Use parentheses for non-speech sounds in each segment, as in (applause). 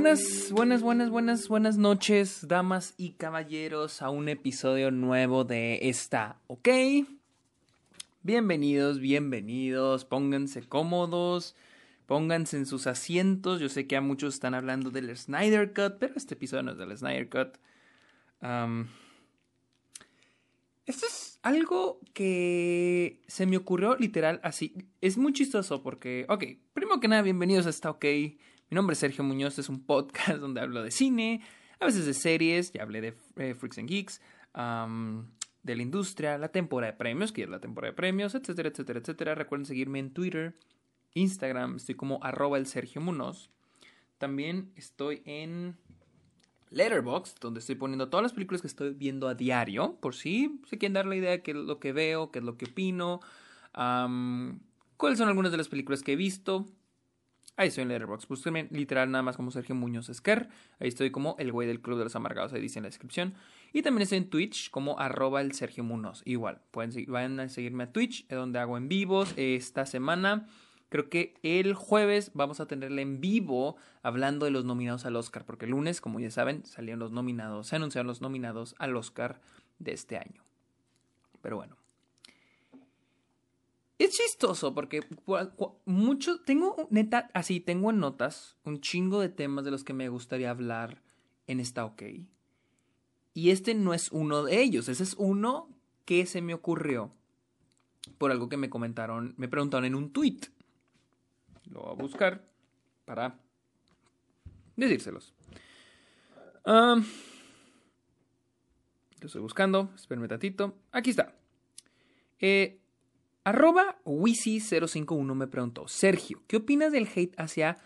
Buenas, buenas, buenas, buenas, buenas noches, damas y caballeros, a un episodio nuevo de esta, ¿ok? Bienvenidos, bienvenidos, pónganse cómodos, pónganse en sus asientos. Yo sé que a muchos están hablando del Snyder Cut, pero este episodio no es del Snyder Cut. esto es algo que se me ocurrió literal así. Es muy chistoso porque, ok, primero que nada, bienvenidos a esta, ok. Mi nombre es Sergio Muñoz, es un podcast (laughs) donde hablo de cine, a veces de series, ya hablé de eh, Freaks and Geeks, de la industria, la temporada de premios, que es la temporada de premios, etcétera, etcétera, etcétera. Recuerden seguirme en Twitter, Instagram, estoy como arroba el Sergio Munoz. También estoy en Letterboxd, donde estoy poniendo todas las películas que estoy viendo a diario, por si se quieren dar la idea de qué es lo que veo, qué es lo que opino, cuáles son algunas de las películas que he visto, Ahí estoy en Letterboxd. Búsquenme literal nada más como Sergio Muñoz Esquer. Ahí estoy como el güey del Club de los Amargados. Ahí dice en la descripción. Y también estoy en Twitch como arroba el Sergio Munoz. Igual, pueden vayan a seguirme a Twitch, donde hago en vivos. Esta semana, creo que el jueves vamos a tenerle en vivo hablando de los nominados al Oscar. Porque el lunes, como ya saben, salieron los nominados, se anunciaron los nominados al Oscar de este año. Pero bueno. Es chistoso porque mucho, tengo neta, así, tengo en notas un chingo de temas de los que me gustaría hablar en esta OK. Y este no es uno de ellos, ese es uno que se me ocurrió por algo que me comentaron, me preguntaron en un tweet. Lo voy a buscar para decírselos. lo estoy buscando, espérenme un. Aquí está. Eh, Arroba Wisi051 me preguntó, Sergio, ¿qué opinas del hate hacia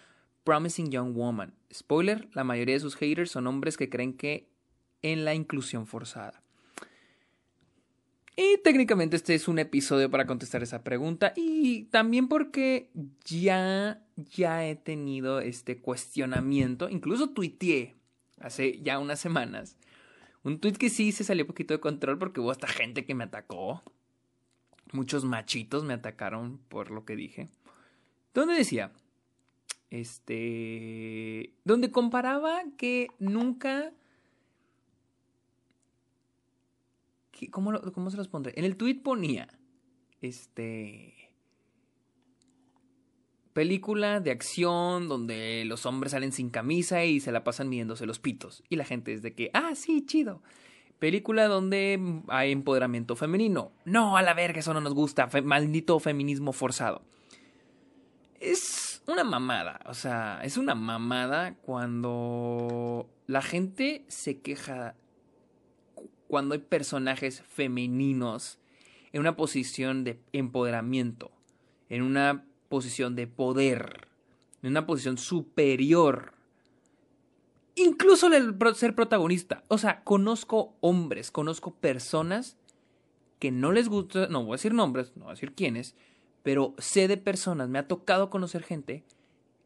Promising Young Woman? Spoiler, la mayoría de sus haters son hombres que creen que en la inclusión forzada. Y técnicamente este es un episodio para contestar esa pregunta y también porque ya, ya he tenido este cuestionamiento, incluso tuiteé hace ya unas semanas, un tweet que sí se salió un poquito de control porque hubo hasta gente que me atacó Muchos machitos me atacaron por lo que dije. Donde decía, este, donde comparaba que nunca... ¿cómo, ¿Cómo se los pondré? En el tweet ponía, este... Película de acción donde los hombres salen sin camisa y se la pasan midiéndose los pitos. Y la gente es de que, ah, sí, chido. Película donde hay empoderamiento femenino. No, a la verga, eso no nos gusta. maldito feminismo forzado. Es una mamada. O sea, es una mamada cuando la gente se queja. Cuando hay personajes femeninos en una posición de empoderamiento. En una posición de poder. En una posición superior Incluso el ser protagonista. O sea, conozco hombres, conozco personas que no les gusta, no voy a decir nombres, no voy a decir quiénes, pero sé de personas, me ha tocado conocer gente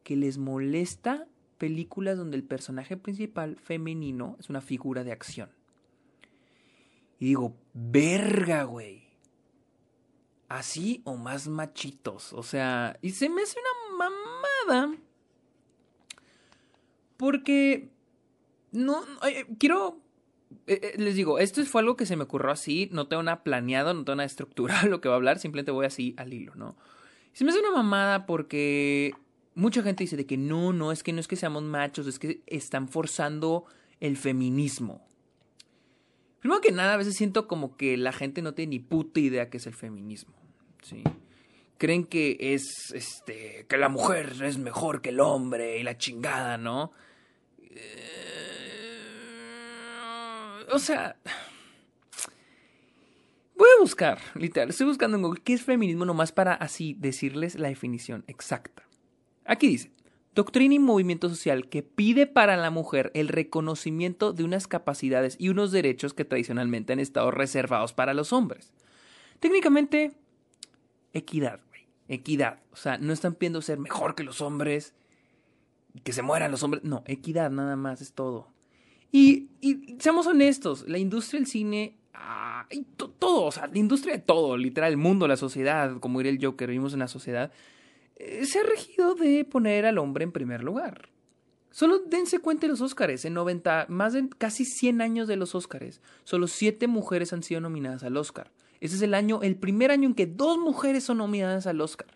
que les molesta películas donde el personaje principal femenino es una figura de acción. Y digo, verga, güey. Así o más machitos. O sea, y se me hace una mamada. Porque no, eh, quiero eh, eh, les digo, esto fue algo que se me ocurrió así, no tengo nada planeado, no tengo nada estructurado (laughs) lo que va a hablar, simplemente voy así al hilo, ¿no? Se me hace una mamada porque mucha gente dice de que no, no, es que no es que seamos machos, es que están forzando el feminismo. Primero que nada, a veces siento como que la gente no tiene ni puta idea qué es el feminismo, ¿sí? Creen que es, este, que la mujer es mejor que el hombre y la chingada, ¿no? O sea, voy a buscar, literal, estoy buscando en Google qué es feminismo nomás para así decirles la definición exacta. Aquí dice, doctrina y movimiento social que pide para la mujer el reconocimiento de unas capacidades y unos derechos que tradicionalmente han estado reservados para los hombres. Técnicamente, equidad, güey. Equidad. O sea, no están pidiendo ser mejor que los hombres, que se mueran los hombres. No, equidad nada más es todo. Y, seamos honestos, la industria del cine, ah, todo, o sea, la industria de todo, literal, el mundo, la sociedad, como diría el Joker, vivimos en la sociedad, eh, se ha regido de poner al hombre en primer lugar. Solo dense cuenta de los Óscares. En 90, más de casi 100 años de los Óscares, solo 7 mujeres han sido nominadas al Óscar. Ese es el año, el primer año en que dos mujeres son nominadas al Oscar.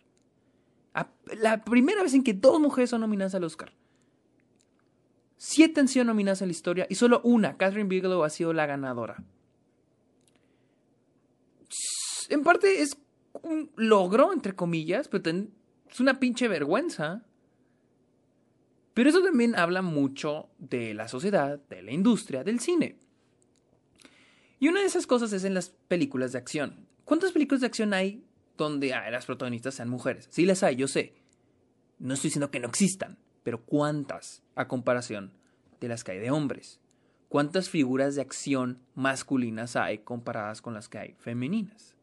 La primera vez en que dos mujeres son nominadas al Oscar. Siete han sido nominadas en la historia y solo una, Catherine Bigelow, ha sido la ganadora. En parte es un logro, entre comillas, pero es una pinche vergüenza. Pero eso también habla mucho de la sociedad, de la industria, del cine. Y una de esas cosas es en las películas de acción. ¿Cuántas películas de acción hay donde ah, las protagonistas sean mujeres? Sí las hay, yo sé. No estoy diciendo que no existan, pero ¿cuántas a comparación de las que hay de hombres? ¿Cuántas figuras de acción masculinas hay comparadas con las que hay femeninas?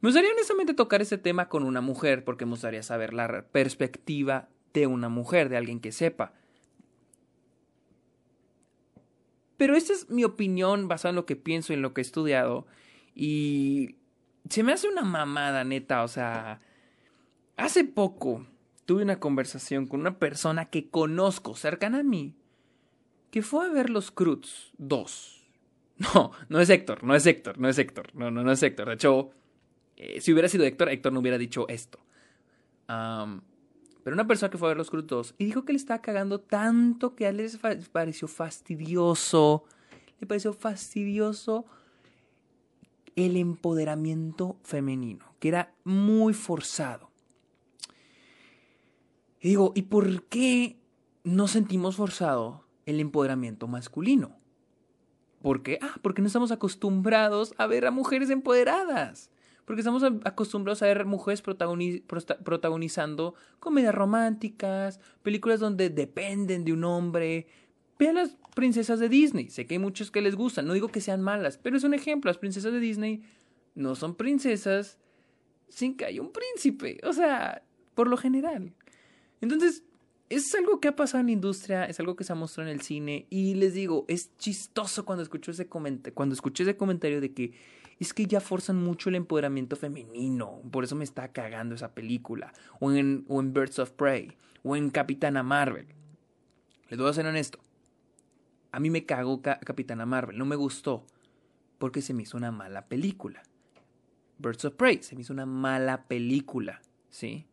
Me gustaría honestamente tocar ese tema con una mujer porque me gustaría saber la perspectiva de una mujer, de alguien que sepa. Pero esta es mi opinión basada en lo que pienso y en lo que he estudiado. Y se me hace una mamada, neta. O sea, hace poco tuve una conversación con una persona que conozco, cercana a mí, que fue a ver los Cruz 2. (laughs) No, no es Héctor, no es Héctor, no es Héctor. No, no, no es Héctor. De hecho, eh, si hubiera sido Héctor, Héctor no hubiera dicho esto. Pero una persona que fue a ver los Cruz y dijo que le estaba cagando tanto que a él le pareció fastidioso. Le pareció fastidioso el empoderamiento femenino, que era muy forzado. Y digo, ¿y por qué no sentimos forzado el empoderamiento masculino? ¿Por qué? Ah, porque no estamos acostumbrados a ver a mujeres empoderadas. Porque estamos acostumbrados a ver mujeres protagonizando comedias románticas, películas donde dependen de un hombre. Vean las princesas de Disney. Sé que hay muchos que les gustan. No digo que sean malas, pero es un ejemplo. Las princesas de Disney no son princesas sin que haya un príncipe. O sea, por lo general. Entonces, es algo que ha pasado en la industria, es algo que se ha mostrado en el cine. Y les digo, es chistoso cuando escucho ese, cuando escuché ese comentario de que es que ya forzan mucho el empoderamiento femenino, por eso me está cagando esa película, o en, o en Birds of Prey, o en Capitana Marvel. Les voy a ser honesto, a mí me cagó Capitana Marvel, no me gustó, porque se me hizo una mala película. Birds of Prey, se me hizo una mala película, ¿sí?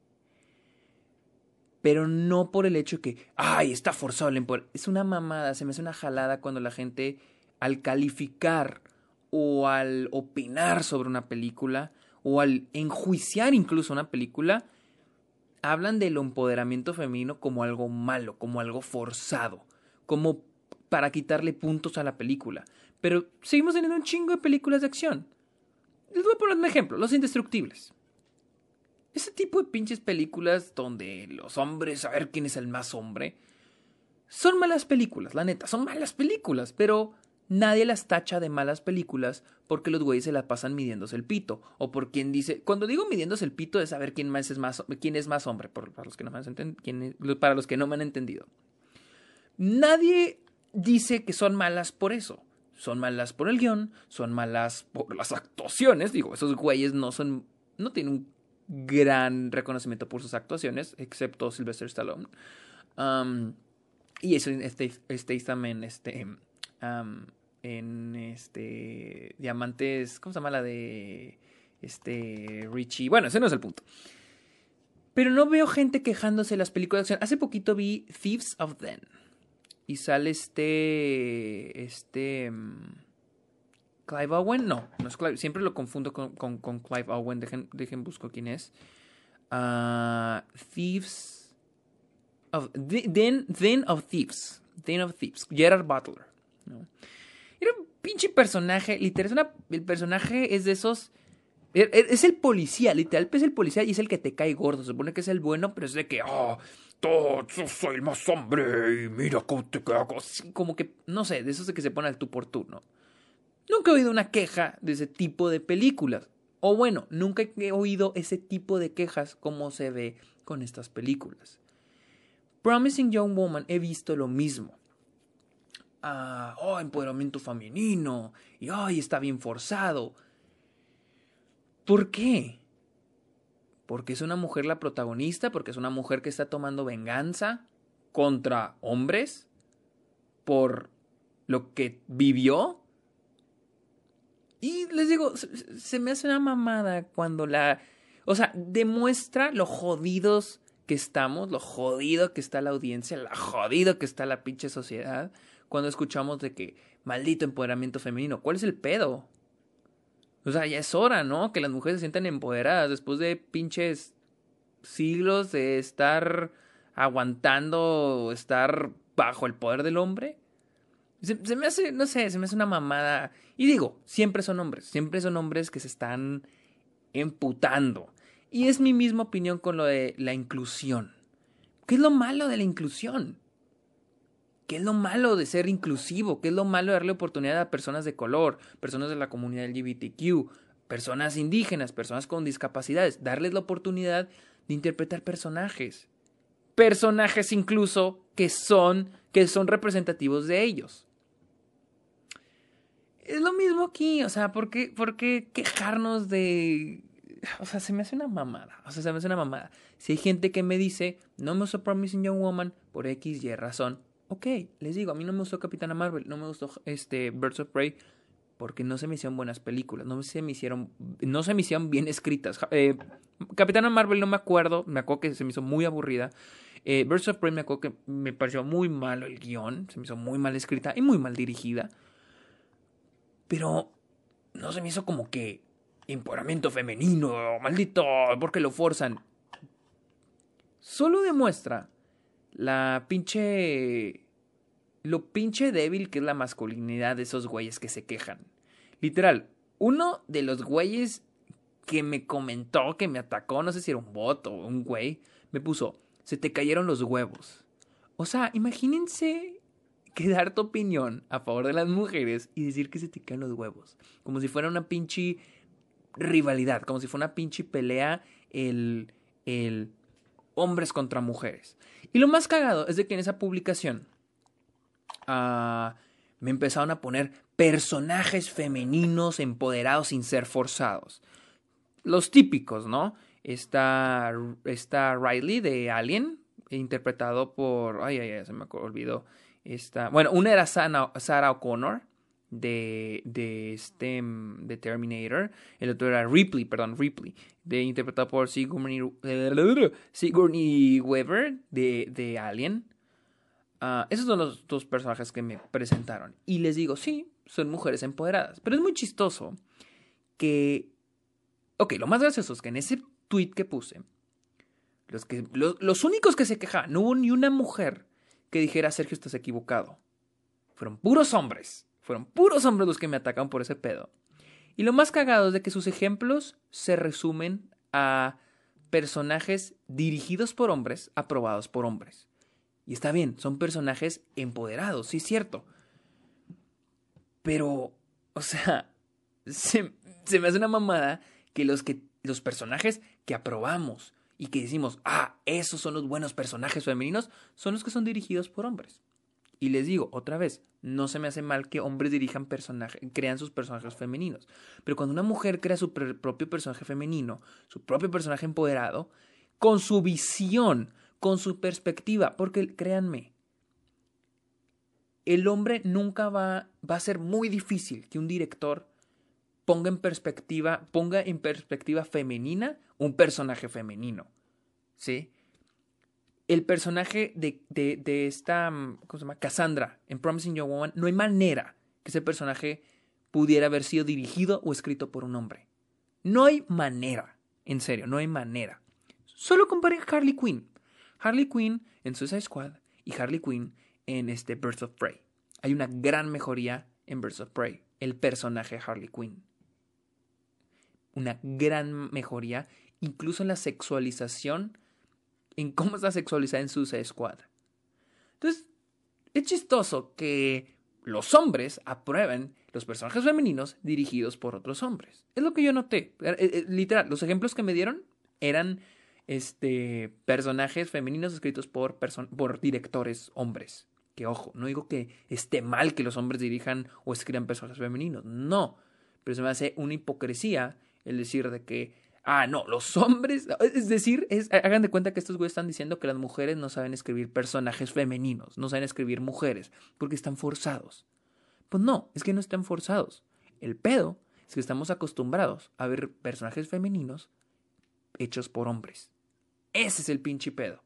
Pero no por el hecho que, ay, está forzado el empoderamiento. Es una mamada, se me hace una jalada cuando la gente, al calificar o al opinar sobre una película o al enjuiciar incluso una película, hablan del empoderamiento femenino como algo malo, como algo forzado, como para quitarle puntos a la película. Pero seguimos teniendo un chingo de películas de acción. Les voy a poner un ejemplo, Los Indestructibles. Ese tipo de pinches películas donde los hombres, a ver quién es el más hombre, son malas películas, la neta, son malas películas, pero Nadie las tacha de malas películas porque los güeyes se la pasan midiéndose el pito. O por quien dice. Cuando digo midiéndose el pito es saber quién, más es, más, quién es más hombre. para, los que no me han para los que no me han entendido. Nadie dice que son malas por eso. Son malas por el guion, son malas por las actuaciones. Digo, esos güeyes no son. no tienen un gran reconocimiento por sus actuaciones, excepto Sylvester Stallone. y eso, este, este también, este en este Diamantes, ¿cómo se llama la de este Richie? Bueno, ese no es el punto. Pero no veo gente quejándose de las películas de acción. Hace poquito vi Thieves of Then. Y sale este. Este. Clive Owen. No, no es Clive. Siempre lo confundo con, con, Clive Owen. Dejen, dejen busco quién es. Uh, Thieves. Of, Den, of Thieves. Den of Thieves. Gerard Butler. Era un pinche personaje, literal, el personaje es de esos... E, e, es el policía, literal, es el policía y es el que te cae gordo. Se supone que es el bueno, pero es de que, oh, todo, yo soy el más hombre y mira cómo te cago. Como que, no sé, de esos de que se pone al tú por tú, ¿no? Nunca he oído una queja de ese tipo de películas. O bueno, nunca he oído ese tipo de quejas como se ve con estas películas. Promising Young Woman he visto lo mismo oh, empoderamiento femenino, y ay, está bien forzado. ¿Por qué? ¿Porque es una mujer la protagonista? ¿Porque es una mujer que está tomando venganza? contra hombres por lo que vivió. Y les digo, se, me hace una mamada cuando la... O sea, demuestra lo jodidos que estamos, lo jodido que está la audiencia, lo jodido que está la pinche sociedad, cuando escuchamos de que maldito empoderamiento femenino. ¿Cuál es el pedo? O sea, ya es hora, ¿no? Que las mujeres se sientan empoderadas después de pinches siglos de estar aguantando, estar bajo el poder del hombre. Se, me hace, no sé, se me hace una mamada. Y digo, siempre son hombres, siempre son hombres que se están emputando. Y es mi misma opinión con lo de la inclusión. ¿Qué es lo malo de la inclusión? ¿Qué es lo malo de ser inclusivo? ¿Qué es lo malo de darle oportunidad a personas de color, personas de la comunidad LGBTQ, personas indígenas, personas con discapacidades? Darles la oportunidad de interpretar personajes. Personajes incluso que son, que son representativos de ellos. Es lo mismo aquí, o sea, ¿por qué, ¿por qué quejarnos de... O sea, se me hace una mamada, o sea, se me hace una mamada. Si hay gente que me dice, no me gustó Promising Young Woman por X y razón, ok, les digo, a mí no me gustó Capitana Marvel, no me gustó este Birds of Prey, porque no se me hicieron buenas películas, no se me hicieron, no se me hicieron bien escritas. Eh, Capitana Marvel no me acuerdo, me acuerdo que se me hizo muy aburrida. Eh, Birds of Prey me acuerdo que me pareció muy malo el guion, se me hizo muy mal escrita y muy mal dirigida. Pero no se me hizo como que empoderamiento femenino, maldito, porque lo forzan. Solo demuestra la pinche lo pinche débil que es la masculinidad de esos güeyes que se quejan. Literal, uno de los güeyes que me comentó, que me atacó, no sé si era un bot o un güey, me puso, se te cayeron los huevos. O sea, imagínense que dar tu opinión a favor de las mujeres y decir que se te caen los huevos. Como si fuera una pinche rivalidad, como si fuera una pinche pelea el, el hombres contra mujeres. Y lo más cagado es de que en esa publicación me empezaron a poner personajes femeninos empoderados sin ser forzados. Los típicos, ¿no? Está, está Riley de Alien, interpretado por. Ay, ay, ay, se me olvidó. Está, bueno, una era Sarah O'Connor de, de, este, de Terminator. El otro era Ripley, perdón, Ripley, de, interpretado por Sigourney, Sigourney Weaver de, de Alien. Ah, esos son los dos personajes que me presentaron. Y les digo, sí, son mujeres empoderadas. Pero es muy chistoso que... Ok, lo más gracioso es que en ese tweet que puse, los, que, los, únicos que se quejaban, no hubo ni una mujer que dijera, Sergio, estás equivocado. Fueron puros hombres. Fueron puros hombres los que me atacan por ese pedo. Y lo más cagado es de que sus ejemplos se resumen a personajes dirigidos por hombres, aprobados por hombres. Y está bien, son personajes empoderados, sí es cierto. Pero, o sea, (laughs) se, me hace una mamada que los, que los personajes que aprobamos y que decimos, ah, esos son los buenos personajes femeninos, son los que son dirigidos por hombres. Y les digo, otra vez, no se me hace mal que hombres dirijan personajes, crean sus personajes femeninos. Pero cuando una mujer crea su propio personaje femenino, su propio personaje empoderado, con su visión, con su perspectiva, porque créanme, el hombre nunca va, va a ser muy difícil que un director ponga en perspectiva, ponga en perspectiva femenina un personaje femenino. ¿Sí? El personaje de, de, esta, ¿cómo se llama? Cassandra en Promising Young Woman, no hay manera que ese personaje pudiera haber sido dirigido o escrito por un hombre. No hay manera, en serio, no hay manera. Solo comparen Harley Quinn. Harley Quinn en Suicide Squad y Harley Quinn en este Birds of Prey. Hay una gran mejoría en Birds of Prey, el personaje Harley Quinn. Una gran mejoría, incluso en la sexualización, en cómo está sexualizada en Suicide Squad. Entonces, es chistoso que los hombres aprueben los personajes femeninos dirigidos por otros hombres. Es lo que yo noté. Eh, eh, literal, los ejemplos que me dieron eran este, personajes femeninos escritos por, por directores hombres. Que ojo, no digo que esté mal que los hombres dirijan o escriban personajes femeninos, no. Pero se me hace una hipocresía el decir de que Ah, no, los hombres. Es decir, hagan de cuenta que estos güeyes están diciendo que las mujeres no saben escribir personajes femeninos, no saben escribir mujeres, porque están forzados. Pues no, es que no están forzados. El pedo es que estamos acostumbrados a ver personajes femeninos hechos por hombres. Ese es el pinche pedo.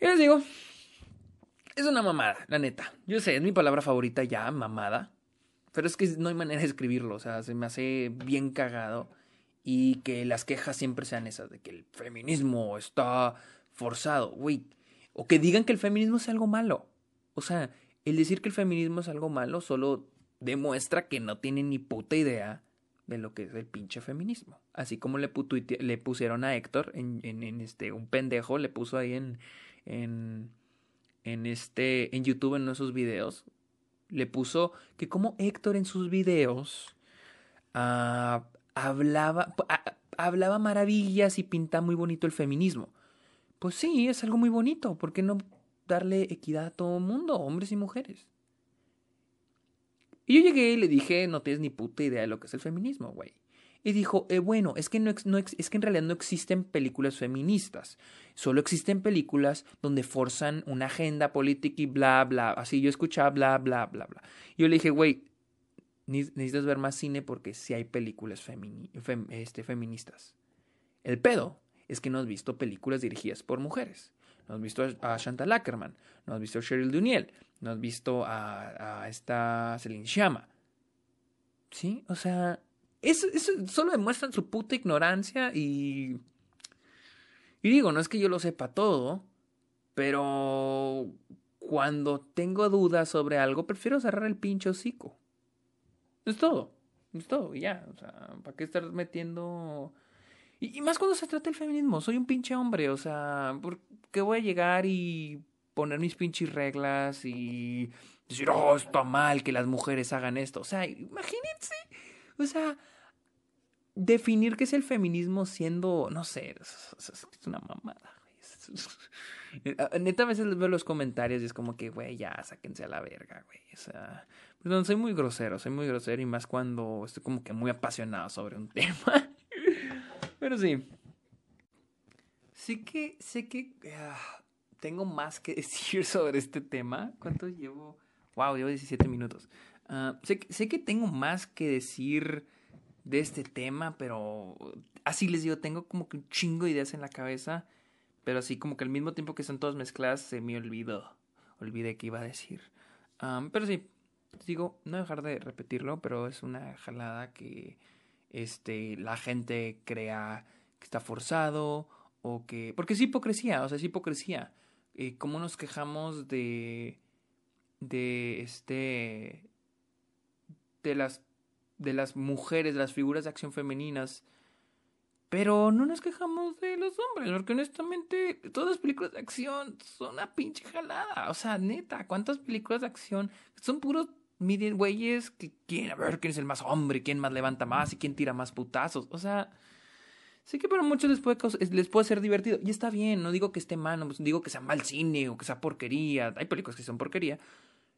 Y les digo, es una mamada, la neta. Yo sé, es mi palabra favorita ya, mamada. Pero es que no hay manera de escribirlo, o sea, se me hace bien cagado. Y que las quejas siempre sean esas, de que el feminismo está forzado, güey. O que digan que el feminismo es algo malo. O sea, el decir que el feminismo es algo malo solo demuestra que no tienen ni puta idea de lo que es el pinche feminismo. Así como le, le pusieron a Héctor en, en, este, un pendejo, le puso ahí en, en, en este, en YouTube en esos videos, le puso que como Héctor en sus videos ah, hablaba, hablaba maravillas y pintaba muy bonito el feminismo. Pues sí, es algo muy bonito. ¿Por qué no darle equidad a todo el mundo, hombres y mujeres? Y yo llegué y le dije, no tienes ni puta idea de lo que es el feminismo, güey. Y dijo, eh, bueno, es que, no, es que en realidad no existen películas feministas. Solo existen películas donde forzan una agenda política y bla, bla. Así yo escuchaba bla, bla, bla, bla. Y yo le dije, güey, necesitas ver más cine porque sí hay películas este, feministas. El pedo es que no has visto películas dirigidas por mujeres. No has visto a Chantal Ackerman, no has visto a Cheryl Duniel, no has visto a, esta Celine Sciamma. ¿Sí? O sea, eso, eso solo demuestran su puta ignorancia y... Y digo, no es que yo lo sepa todo, pero cuando tengo dudas sobre algo, prefiero cerrar el pinche hocico. Es todo. Es todo, y ya. O sea, ¿para qué estar metiendo.? Y, más cuando se trata del feminismo. Soy un pinche hombre, o sea, ¿por qué voy a llegar y poner mis pinches reglas y decir, oh, está mal que las mujeres hagan esto? O sea, imagínense. O sea, definir qué es el feminismo siendo, no sé, es, una mamada. (laughs) Neta, a veces veo los comentarios y es como que, güey, ya, sáquense a la verga, güey. O sea, Perdón, soy muy grosero, soy muy grosero y más cuando estoy como que muy apasionado sobre un (laughs) tema. Pero sí. Sí que, sé que ah, tengo más que (laughs) decir sobre este tema. ¿Cuánto llevo? Wow, llevo 17 minutos. Uh, sé, sé que tengo más que decir de este tema, pero así les digo, tengo como que un chingo de ideas en la cabeza, pero así como que al mismo tiempo que están todas mezcladas se me olvidó, olvidé qué iba a decir. Pero sí, digo, no dejar de repetirlo, pero es una jalada que este, la gente crea que está forzado o que... Porque es hipocresía, o sea, es hipocresía. Eh, ¿Cómo nos quejamos de... de este... de las de las mujeres, de las figuras de acción femeninas. Pero no nos quejamos de los hombres, porque honestamente todas las películas de acción son una pinche jalada. O sea, neta, ¿cuántas películas de acción son puros miren güeyes que quieren a ver quién es el más hombre, quién más levanta más y quién tira más putazos. O sea, sé que para muchos les puede, les puede ser divertido. Y está bien, no digo que esté mal, no digo que sea mal cine o que sea porquería. Hay películas que son porquería.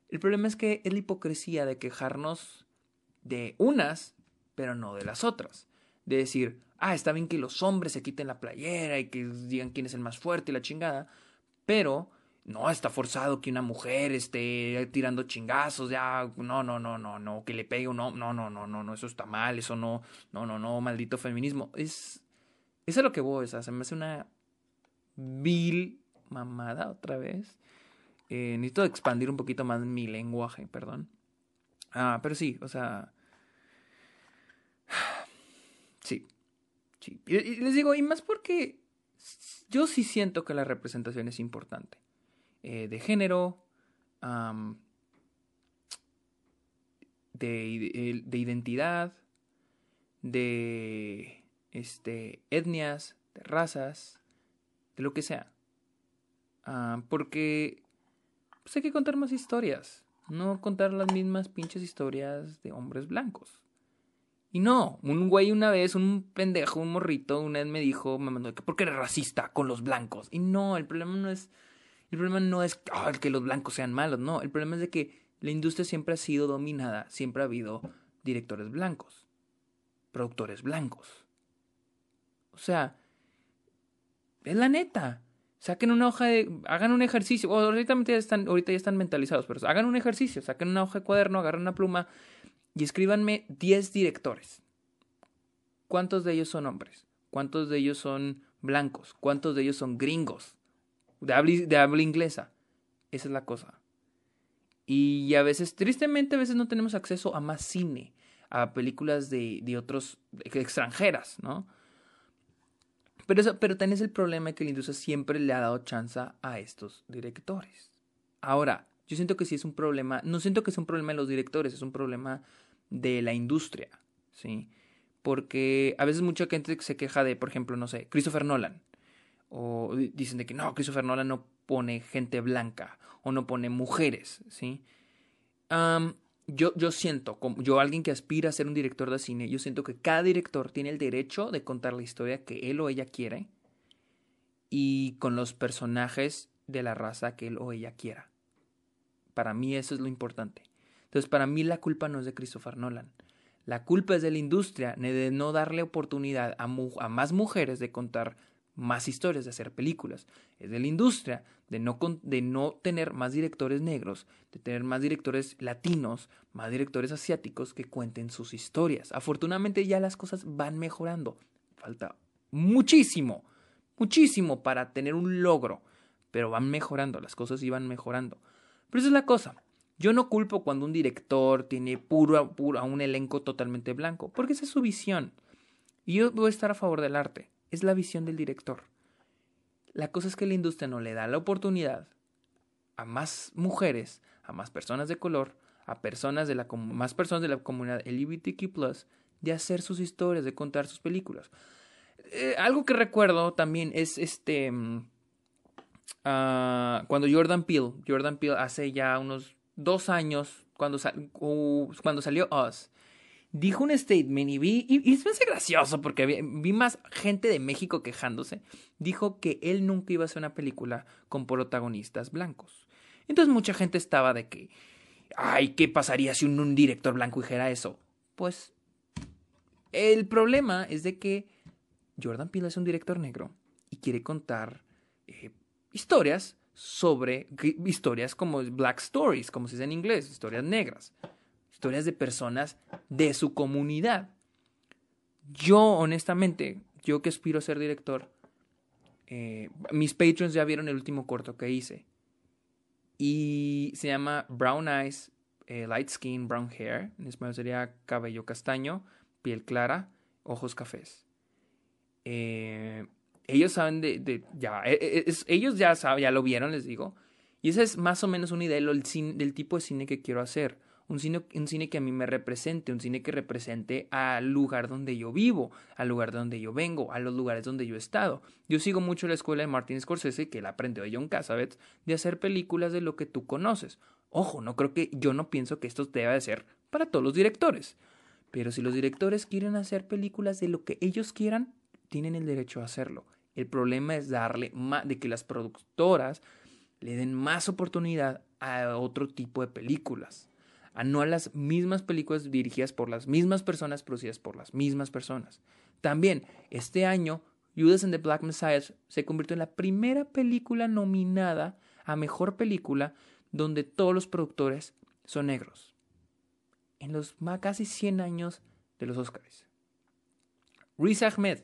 El problema es que es la hipocresía de quejarnos de unas, pero no de las otras. De decir, ah, está bien que los hombres se quiten la playera y que digan quién es el más fuerte y la chingada, pero no está forzado que una mujer esté tirando chingazos, ya, no, no, no, no, no, que le pegue no, no, no, no, no, no, eso está mal, eso no, no, no, no, maldito feminismo. Es, es a lo que voy, o sea, se me hace una vil mamada otra vez. Eh, necesito expandir un poquito más mi lenguaje, perdón. Ah, pero sí, o sea. Y, les digo, y más porque yo sí siento que la representación es importante. Eh, de género, de, de, identidad, de este, etnias, de razas, de lo que sea. Ah, porque pues hay que contar más historias, no contar las mismas pinches historias de hombres blancos. Y no, un güey una vez, un pendejo, un morrito, una vez me dijo, me mandó, ¿por qué eres racista con los blancos? Y no, el problema no es el problema no es ah, que los blancos sean malos, no. El problema es de que la industria siempre ha sido dominada, siempre ha habido directores blancos, productores blancos. O sea, es la neta. Saquen una hoja de. Hagan un ejercicio. Ahorita ya están, ahorita ya están mentalizados, pero hagan un ejercicio. Saquen una hoja de cuaderno, agarren una pluma y escríbanme 10 directores. ¿Cuántos de ellos son hombres? ¿Cuántos de ellos son blancos? ¿Cuántos de ellos son gringos? De habla, inglesa. Esa es la cosa. Y a veces, tristemente, a veces no tenemos acceso a más cine, a películas de, de otros extranjeras, ¿no? Pero, eso, pero también es el problema que la industria siempre le ha dado chance a estos directores. Ahora, yo siento que sí es un problema, no siento que es un problema de los directores, es un problema de la industria, ¿sí? Porque a veces mucha gente se queja de, por ejemplo, no sé, Christopher Nolan. O dicen de que no, Christopher Nolan no pone gente blanca o no pone mujeres, ¿sí? yo, yo siento, como yo alguien que aspira a ser un director de cine, yo siento que cada director tiene el derecho de contar la historia que él o ella quiere y con los personajes de la raza que él o ella quiera. Para mí eso es lo importante. Entonces, para mí la culpa no es de Christopher Nolan. La culpa es de la industria de no darle oportunidad a, más mujeres de contar más historias, de hacer películas. Es de la industria de no, de no tener más directores negros, de tener más directores latinos, más directores asiáticos que cuenten sus historias. Afortunadamente ya las cosas van mejorando. Falta muchísimo, muchísimo para tener un logro, pero van mejorando, las cosas iban mejorando. Pero esa es la cosa. Yo no culpo cuando un director tiene puro, puro a un elenco totalmente blanco, porque esa es su visión. Y yo voy a estar a favor del arte es la visión del director. La cosa es que la industria no le da la oportunidad a más mujeres, a más personas de color, a personas de la más personas de la comunidad LGBTQ+, de hacer sus historias, de contar sus películas. Eh, algo que recuerdo también es este mm, ah, cuando Jordan Peele, Jordan Peele hace ya unos dos años cuando, cuando salió Us, dijo un statement y vi, y, y es gracioso porque vi, más gente de México quejándose, dijo que él nunca iba a hacer una película con protagonistas blancos. Entonces mucha gente estaba de que, ay, ¿qué pasaría si un, director blanco dijera eso? Pues el problema es de que Jordan Peele es un director negro y quiere contar eh, historias sobre historias como Black Stories, como se dice en inglés, historias negras historias de personas de su comunidad. Yo, honestamente, yo que aspiro a ser director, eh, mis patrons ya vieron el último corto que hice. Y se llama Brown Eyes, eh, Light Skin, Brown Hair. En español sería cabello castaño, piel clara, ojos cafés. Eh, ellos saben de, ya, ellos ya saben, ya lo vieron, les digo. Y esa es más o menos una idea del tipo de cine que quiero hacer un cine, un cine que a mí me represente, un cine que represente al lugar donde yo vivo, al lugar de donde yo vengo, a los lugares donde yo he estado. Yo sigo mucho la escuela de Martin Scorsese, que él aprendió de John Cassavetes, de hacer películas de lo que tú conoces. Ojo, no creo que, yo no pienso que esto deba de ser para todos los directores. Pero si los directores quieren hacer películas de lo que ellos quieran, tienen el derecho a hacerlo. El problema es darle más, de que las productoras le den más oportunidad a otro tipo de películas a no a las mismas películas dirigidas por las mismas personas, producidas por las mismas personas. También, este año, Judas and the Black Messiah se convirtió en la primera película nominada a Mejor Película donde todos los productores son negros. En los casi 100 años de los Oscars. Riz Ahmed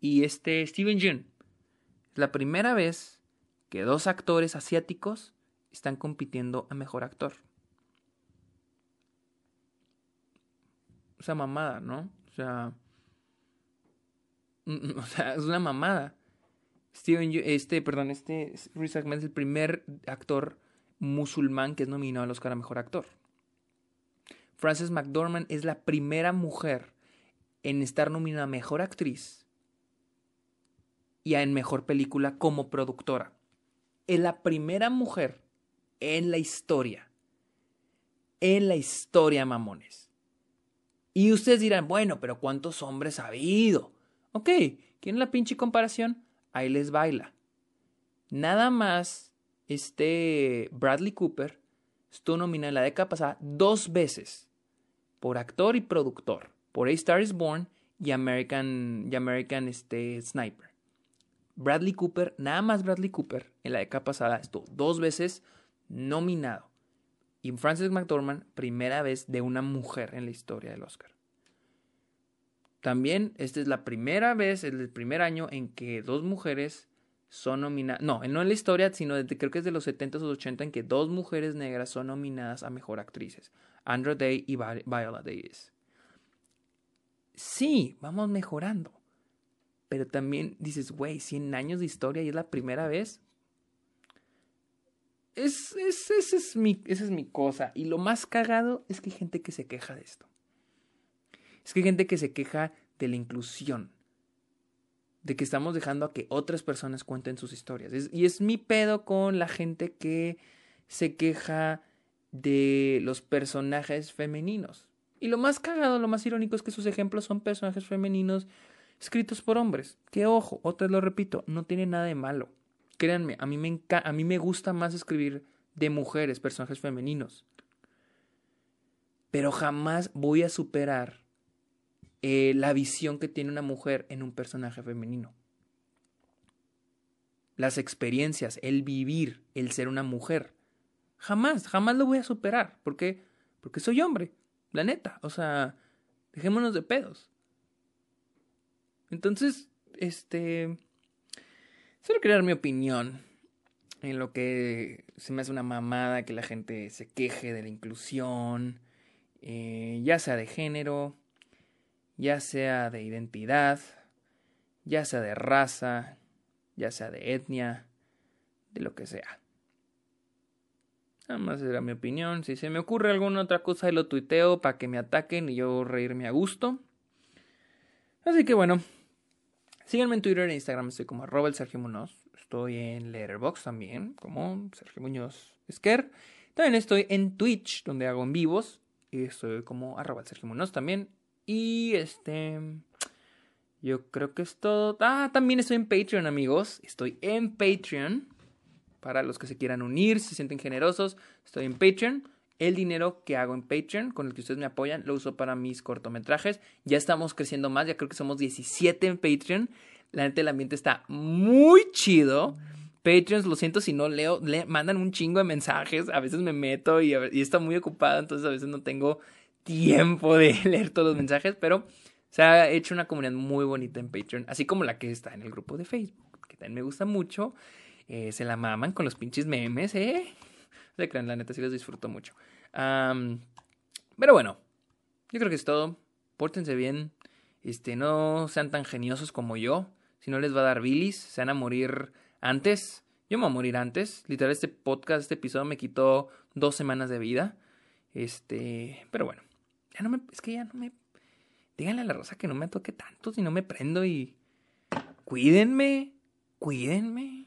y este Steven Yeun. Es la primera vez que dos actores asiáticos están compitiendo a Mejor Actor. esa mamada, ¿no? O sea, (laughs) o sea, es una mamada. Steven, este, perdón, este Riz Ahmed es el primer actor musulmán que es nominado al Oscar a Mejor Actor. Frances McDormand es la primera mujer en estar nominada a Mejor Actriz y en Mejor Película como productora. Es la primera mujer en la historia. En la historia, mamones. Y ustedes dirán, bueno, pero ¿cuántos hombres ha habido? Ok, ¿quieren la pinche comparación? Ahí les baila. Nada más, este Bradley Cooper estuvo nominado en la década pasada dos veces por actor y productor, por A Star is Born y American, y American este, Sniper. Bradley Cooper, nada más Bradley Cooper, en la década pasada estuvo dos veces nominado. Y Frances McDormand, primera vez de una mujer en la historia del Oscar. También, esta es la primera vez, es el primer año en que dos mujeres son nominadas. No, no en la historia, sino desde, creo que es de los 70 o 80 en que dos mujeres negras son nominadas a mejor actrices: Andrew Day y Viola Davis. Sí, vamos mejorando. Pero también dices, güey, 100 años de historia y es la primera vez. Es, es, es mi, esa es mi cosa. Y lo más cagado es que hay gente que se queja de esto. Es que hay gente que se queja de la inclusión. De que estamos dejando a que otras personas cuenten sus historias. y es mi pedo con la gente que se queja de los personajes femeninos. Y lo más cagado, lo más irónico es que sus ejemplos son personajes femeninos escritos por hombres. Que ojo, otra vez lo repito, no tiene nada de malo. Créanme, a mí me, a mí me gusta más escribir de mujeres, personajes femeninos. Pero jamás voy a superar eh, la visión que tiene una mujer en un personaje femenino. Las experiencias, el vivir, el ser una mujer. Jamás, jamás lo voy a superar. ¿Por qué? Porque soy hombre. La neta. O sea, dejémonos de pedos. Entonces, este. Solo quería dar mi opinión en lo que se me hace una mamada que la gente se queje de la inclusión, eh, ya sea de género, ya sea de identidad, ya sea de raza, ya sea de etnia, de lo que sea. Nada más era mi opinión. Si se me ocurre alguna otra cosa, lo tuiteo para que me ataquen y yo reírme a gusto. Así que bueno, síganme en Twitter e Instagram, estoy como arroba el Sergio Muñoz. Estoy en Letterboxd también, como Sergio Muñoz Esquer. También estoy en Twitch, donde hago en vivos. Y estoy como arroba el Sergio Muñoz también. Y este. Yo creo que es todo. Ah, también estoy en Patreon, amigos. Estoy en Patreon. Para los que se quieran unir, se sienten generosos. Estoy en Patreon. El dinero que hago en Patreon, con el que ustedes me apoyan, lo uso para mis cortometrajes. Ya estamos creciendo más, ya creo que somos 17 en Patreon. La neta, el ambiente está muy chido. Patreons, lo siento si no leo, le mandan un chingo de mensajes. A veces me meto y, y está muy ocupado, entonces a veces no tengo tiempo de (laughs) leer todos los mensajes, pero se ha hecho una comunidad muy bonita en Patreon, así como la que está en el grupo de Facebook, que también me gusta mucho. Eh, se la maman con los pinches memes, ¿eh? Se crean, la neta sí los disfruto mucho. Pero bueno, yo creo que es todo. Pórtense bien. Este, no sean tan geniosos como yo. Si no les va a dar bilis, se van a morir antes. Yo me voy a morir antes. Literal, este podcast, este episodio me quitó dos semanas de vida. Este, pero bueno. Ya no me, es que ya no me, díganle a la rosa que no me toque tanto si no me prendo y cuídenme, cuídenme.